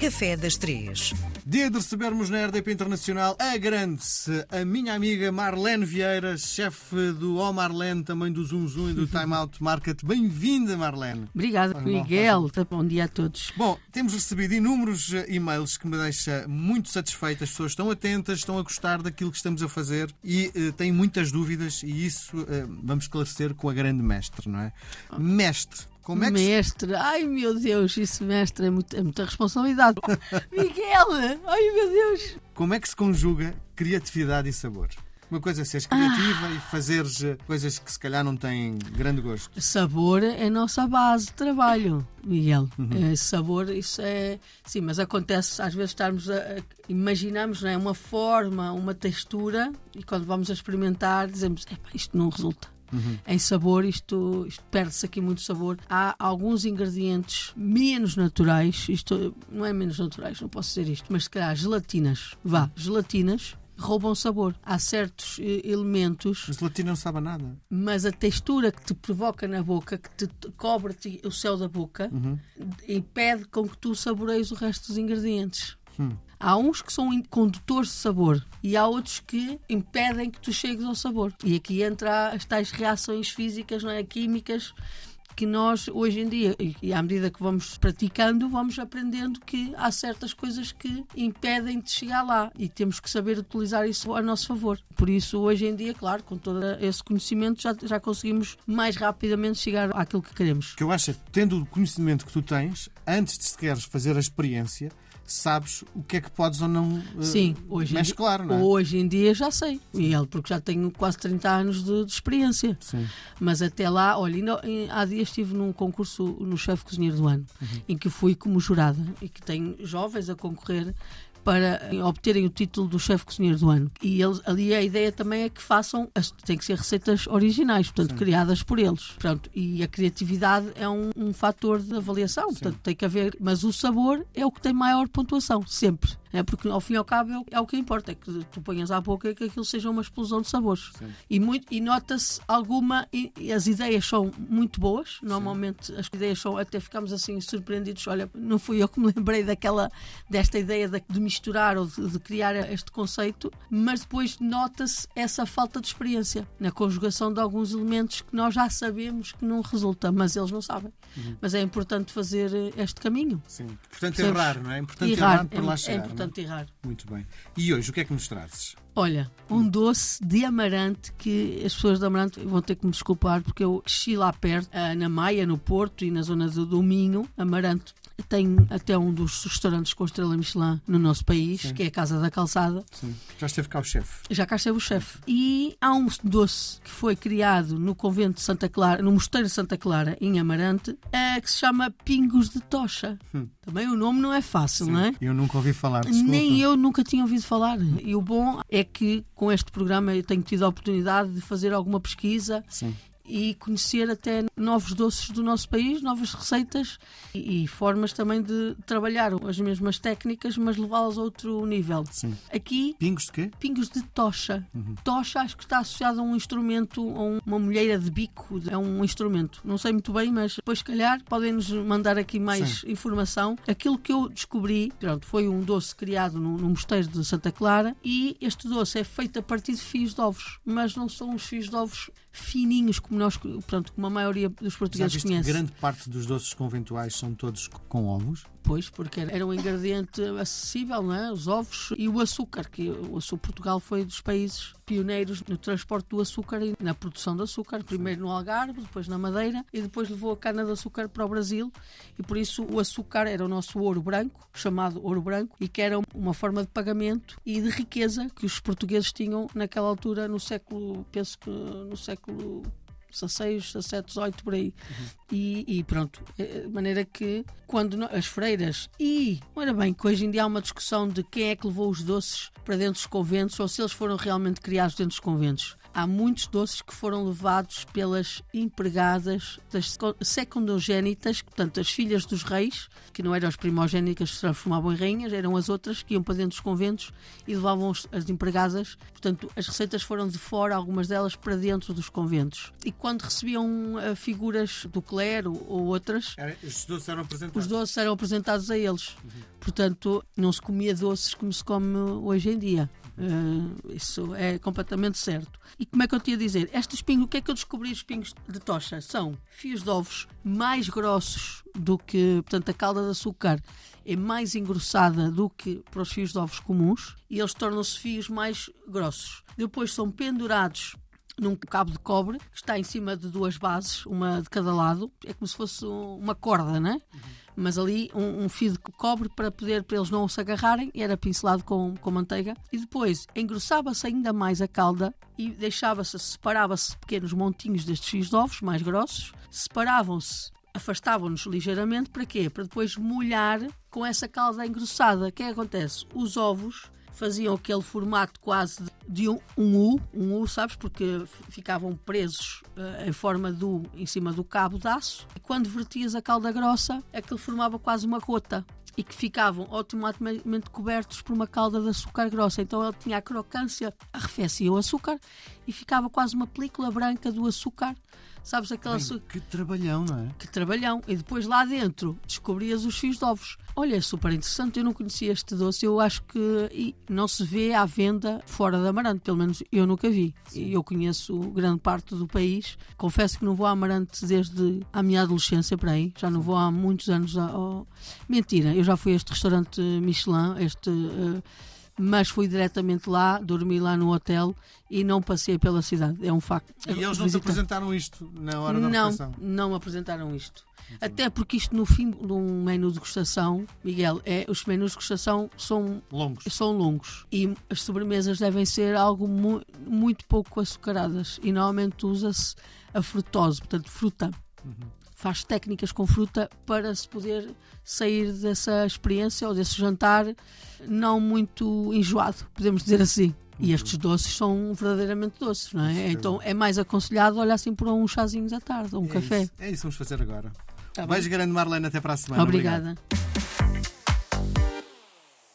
Café das Três. Dia de recebermos na RDP Internacional a grande, a minha amiga Marlene Vieira, chefe do O Marlene, também do Zoom Zoom e do Time Out Market. Bem-vinda, Marlene. Obrigada, Faz mal, Miguel. Bom dia a todos. Bom, temos recebido inúmeros eh, e-mails que me deixa muito satisfeito. As pessoas estão atentas, estão a gostar daquilo que estamos a fazer e eh, têm muitas dúvidas e isso eh, vamos esclarecer com a grande mestre, não é? Mestre, como é que se... mestre, ai meu Deus, isso mestre é, muito- é muita responsabilidade. Miguel, ai meu Deus. Como é que se conjuga criatividade e sabor? Uma coisa é seres criativa e fazeres eh, coisas que se calhar não têm grande gosto. Sabor é a nossa base de trabalho, Miguel. Uhum. É, sabor, isso é. Sim, mas acontece às vezes estarmos a. a- imaginamos não é, uma forma, uma textura e quando vamos a experimentar dizemos: "Epá, isto não resulta. Uhum. Em sabor, isto, isto perde-se aqui muito sabor. Há alguns ingredientes menos naturais, isto não é menos naturais, não posso dizer isto, mas se calhar gelatinas, vá, gelatinas roubam sabor. Há certos eh, elementos A gelatina não sabe a nada. mas a textura que te provoca na boca, que te te cobre-te o céu da boca, impede com que tu saboreies o resto dos ingredientes. Há uns que são condutores de sabor e há outros que impedem que tu chegues ao sabor. E aqui entra as tais reações físicas, não é? químicas, que nós hoje em dia, e- à medida que vamos praticando, vamos aprendendo que há certas coisas que impedem de chegar lá e temos que saber utilizar isso a nosso favor. Por isso, hoje em dia, claro, com todo esse conhecimento, já, já conseguimos mais rapidamente chegar àquilo que queremos. O que eu acho é tendo o conhecimento que tu tens, antes de sequeres fazer a experiência, sabes o que é que podes ou não eh, Sim, hoje em, dia, mesclar, não é? hoje em dia já sei, Miguel, porque já tenho quase 30 anos de, de experiência. Sim. Mas até lá, olha, ainda, em- há dias estive num concurso no Chefe Cozinheiro do Ano, em que fui como jurada e que tenho jovens a concorrer para obterem o título do chefe cozinheiro do ano. E eles, ali a ideia também é que façam, as, tem que ser receitas originais, portanto, criadas por eles. Pronto, e a criatividade é um, um fator de avaliação, portanto, tem que haver, mas o sabor é o que tem maior pontuação, sempre. É porque ao fim e ao cabo é o, é o que importa, é que tu ponhas à boca e que aquilo seja uma explosão de sabores. E, muito- e nota-se alguma, e, e as ideias são muito boas, normalmente as ideias são, até ficamos assim surpreendidos, olha, não fui eu que me lembrei daquela, desta ideia de, de misturar ou de, de criar este conceito, mas depois nota-se essa falta de experiência na conjugação de alguns elementos que nós já sabemos que não resulta, mas eles não sabem. Mas é importante fazer este caminho. Sim. Portanto, Percebes? errar, não é? Importante errar, Errar, para lá é, chegar. é não é? Errar. Muito bem. E hoje, o que é que nos trazes? Olha, um doce de amarante que as pessoas de amarante vão ter que me desculpar porque eu cresci lá perto, ah, na Maia, no Porto e na zona do, do Minho. Amarante tem até um dos restaurantes com estrela Michelin no nosso país, que é a Casa da Calçada. Sim. Já esteve cá o chefe. Já cá esteve o chefe. E há um doce que foi criado no convento de Santa Clara, no Mosteiro de Santa Clara, em Amarante, ah, que se chama Pingos de Tocha. Também o nome não é fácil, não é? Eu nunca ouvi falar, desculpa. Nem eu nunca tinha ouvido falar. E o bom é que com este programa eu tenho tido a oportunidade de fazer alguma pesquisa Sim. E conhecer até novos doces do nosso país, novas receitas e, e formas também de trabalhar as mesmas técnicas, mas levá-las a outro nível. Sim. Aqui Pingos de quê? Pingos de tocha. Tocha acho que está associado a um instrumento, a um- uma molheira de bico, é um instrumento. Não sei muito bem, mas depois, se calhar, podem-nos mandar aqui mais informação. Aquilo que eu descobri, pronto, foi um doce criado no, no mosteiro de Santa Clara e este doce é feito a partir de fios de ovos, mas não são os fios de ovos fininhos como nós, pronto, como a maioria dos portugueses conhece. grande parte dos doces conventuais são todos com ovos? Pois, porque era era um ingrediente acessível, não é? Os ovos e o açúcar, que o açúcar, Portugal foi dos países pioneiros no transporte do açúcar e na produção de açúcar, primeiro no Algarve, depois na Madeira e depois levou a cana de açúcar para o Brasil e por isso o açúcar era o nosso ouro branco, chamado ouro branco, e que era uma forma de pagamento e de riqueza que os portugueses tinham naquela altura no século, penso que no século 16, 17, 18 por aí. E, e pronto, eh, de maneira que quando as freiras e, ora bem, que hoje em dia há uma discussão de quem é que levou os doces para dentro dos conventos ou se eles foram realmente criados dentro dos conventos. Há muitos doces que foram levados pelas empregadas das secundogénitas, portanto, as filhas dos reis, que não eram as primogénicas que se transformavam em rainhas, eram as outras que iam para dentro dos conventos e levavam as empregadas. Portanto, as receitas foram de fora, algumas delas para dentro dos conventos. E quando recebiam uh, figuras do clero ou outras, os doces eram apresentados, os doces eram apresentados a eles. Uhum. Portanto, não se comia doces como se come hoje em dia. Uh, isso é completamente certo. E como é que eu te ia dizer? Estes pingos, o que é que eu descobri? Os pingos de tocha são fios de ovos mais grossos do que, portanto, a calda de açúcar é mais engrossada do que para os fios de ovos comuns e eles tornam-se fios mais grossos. Depois são pendurados num cabo de cobre que está em cima de duas bases, uma de cada lado. É como se fosse uma corda, né? Uhum mas ali um, um, fio de cobre para poder para eles não se agarrarem e era pincelado com, com manteiga e depois engrossava-se ainda mais a calda e deixava-se, separava-se pequenos montinhos destes fios de ovos mais grossos, separavam-se afastavam-nos ligeiramente para quê? Para depois molhar com essa calda engrossada. O que, é que acontece? Os ovos faziam aquele formato quase de um, um U, um U, sabes, porque ficavam presos uh, em forma de U em cima do cabo de aço. E quando vertias a calda grossa, aquilo formava quase uma gota e que ficavam automaticamente cobertos por uma calda de açúcar grossa. Então ele tinha a crocância, arrefecia o açúcar e ficava quase uma película branca do açúcar Sabes aquela. Bem, que trabalhão, não é? Que trabalhão. E depois lá dentro descobrias os fios de ovos. Olha, é super interessante. Eu não conhecia este doce. Eu acho que não se vê à venda fora da Amarante. Pelo menos eu nunca vi. Sim. Eu conheço grande parte do país. Confesso que não vou a Amarante desde a minha adolescência para aí. Já não vou há muitos anos. A... Mentira, eu já fui a este restaurante Michelin, este. Uh mas fui diretamente lá, dormi lá no hotel e não passei pela cidade. É um facto. E eles não te apresentaram isto na hora da Não, não me apresentaram isto. Muito Até bem. porque isto no fim de um menu de degustação, Miguel, é, os menus de degustação são longos. são longos e as sobremesas devem ser algo mu muito pouco açucaradas e normalmente usa-se a frutose, portanto fruta. Uhum faz técnicas com fruta para se poder sair dessa experiência ou desse jantar não muito enjoado, podemos dizer assim. E estes doces são verdadeiramente doces, não é? Então é mais aconselhado olhar assim por uns chazinhos à tarde, ou um é café. Isso. É isso que vamos fazer agora. Tá Beijo grande, Marlene. Até para a semana. Obrigada. Obrigado.